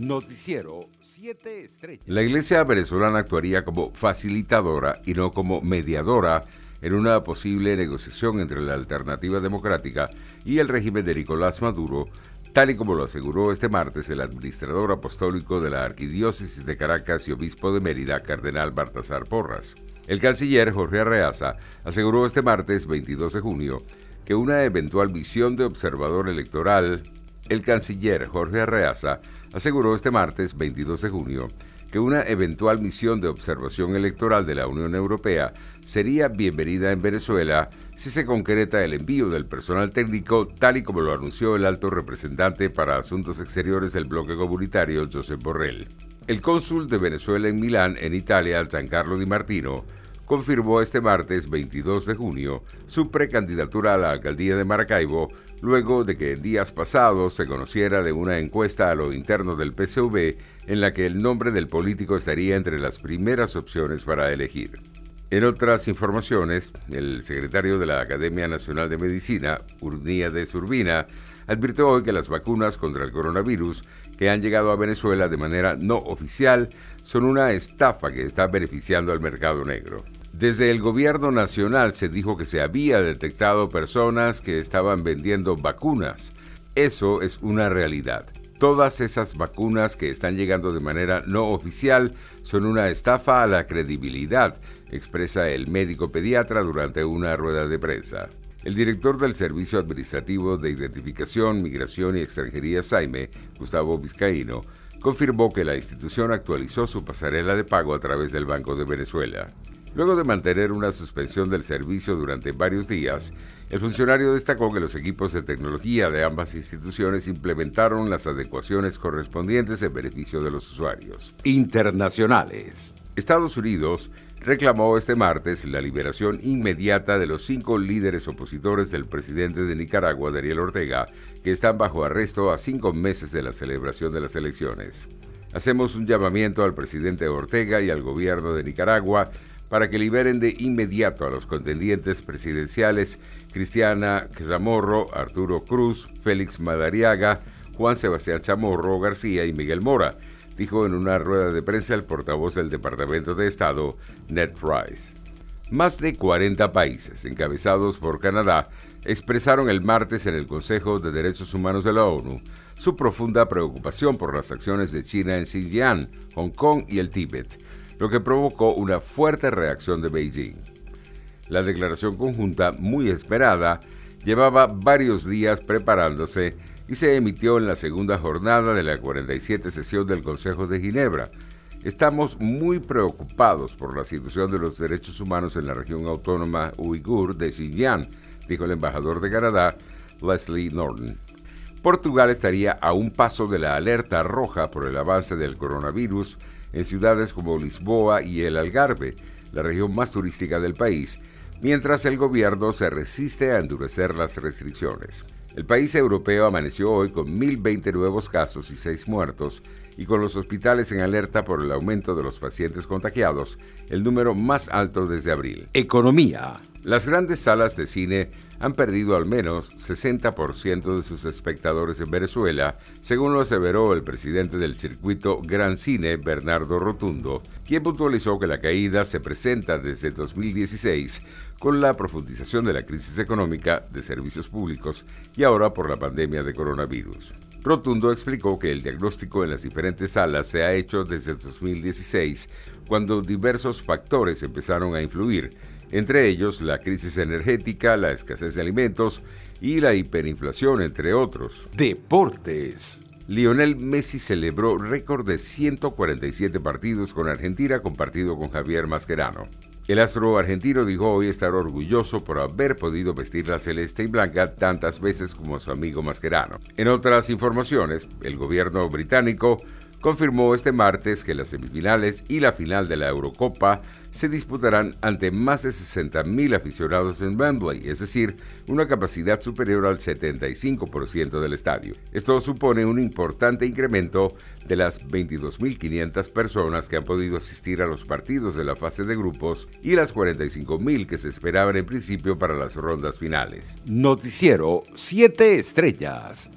Noticiero 7 Estrellas. La iglesia venezolana actuaría como facilitadora y no como mediadora en una posible negociación entre la alternativa democrática y el régimen de Nicolás Maduro, tal y como lo aseguró este martes el administrador apostólico de la Arquidiócesis de Caracas y obispo de Mérida, cardenal Baltasar Porras. El canciller Jorge Arreaza aseguró este martes 22 de junio que una eventual visión de observador electoral el canciller Jorge Arreaza aseguró este martes 22 de junio que una eventual misión de observación electoral de la Unión Europea sería bienvenida en Venezuela si se concreta el envío del personal técnico tal y como lo anunció el alto representante para Asuntos Exteriores del bloque comunitario Josep Borrell. El cónsul de Venezuela en Milán, en Italia, Giancarlo Di Martino, confirmó este martes 22 de junio su precandidatura a la alcaldía de Maracaibo luego de que en días pasados se conociera de una encuesta a lo interno del PCV en la que el nombre del político estaría entre las primeras opciones para elegir. En otras informaciones, el secretario de la Academia Nacional de Medicina, de Urbina, advirtió hoy que las vacunas contra el coronavirus que han llegado a Venezuela de manera no oficial son una estafa que está beneficiando al mercado negro. Desde el gobierno nacional se dijo que se había detectado personas que estaban vendiendo vacunas. Eso es una realidad. Todas esas vacunas que están llegando de manera no oficial son una estafa a la credibilidad, expresa el médico pediatra durante una rueda de prensa. El director del Servicio Administrativo de Identificación, Migración y Extranjería Saime, Gustavo Vizcaíno, confirmó que la institución actualizó su pasarela de pago a través del Banco de Venezuela. Luego de mantener una suspensión del servicio durante varios días, el funcionario destacó que los equipos de tecnología de ambas instituciones implementaron las adecuaciones correspondientes en beneficio de los usuarios. Internacionales. Estados Unidos reclamó este martes la liberación inmediata de los cinco líderes opositores del presidente de Nicaragua, Daniel Ortega, que están bajo arresto a cinco meses de la celebración de las elecciones. Hacemos un llamamiento al presidente Ortega y al gobierno de Nicaragua para que liberen de inmediato a los contendientes presidenciales Cristiana Chamorro, Arturo Cruz, Félix Madariaga, Juan Sebastián Chamorro García y Miguel Mora, dijo en una rueda de prensa el portavoz del Departamento de Estado, Ned Price. Más de 40 países, encabezados por Canadá, expresaron el martes en el Consejo de Derechos Humanos de la ONU su profunda preocupación por las acciones de China en Xinjiang, Hong Kong y el Tíbet, lo que provocó una fuerte reacción de Beijing. La declaración conjunta, muy esperada, llevaba varios días preparándose y se emitió en la segunda jornada de la 47 sesión del Consejo de Ginebra. Estamos muy preocupados por la situación de los derechos humanos en la región autónoma uigur de Xinjiang, dijo el embajador de Canadá, Leslie Norton. Portugal estaría a un paso de la alerta roja por el avance del coronavirus en ciudades como Lisboa y el Algarve, la región más turística del país, mientras el gobierno se resiste a endurecer las restricciones. El país europeo amaneció hoy con 1.020 nuevos casos y 6 muertos, y con los hospitales en alerta por el aumento de los pacientes contagiados, el número más alto desde abril. Economía. Las grandes salas de cine han perdido al menos 60% de sus espectadores en Venezuela, según lo aseveró el presidente del circuito Gran Cine, Bernardo Rotundo, quien puntualizó que la caída se presenta desde 2016 con la profundización de la crisis económica de servicios públicos y ahora por la pandemia de coronavirus. Rotundo explicó que el diagnóstico en las diferentes salas se ha hecho desde 2016, cuando diversos factores empezaron a influir, entre ellos la crisis energética, la escasez de alimentos y la hiperinflación, entre otros. Deportes. Lionel Messi celebró récord de 147 partidos con Argentina compartido con Javier Mascherano. El astro argentino dijo hoy estar orgulloso por haber podido vestir la celeste y blanca tantas veces como su amigo Mascherano. En otras informaciones, el gobierno británico confirmó este martes que las semifinales y la final de la Eurocopa se disputarán ante más de 60.000 aficionados en Wembley, es decir, una capacidad superior al 75% del estadio. Esto supone un importante incremento de las 22.500 personas que han podido asistir a los partidos de la fase de grupos y las 45.000 que se esperaban en principio para las rondas finales. Noticiero 7 estrellas.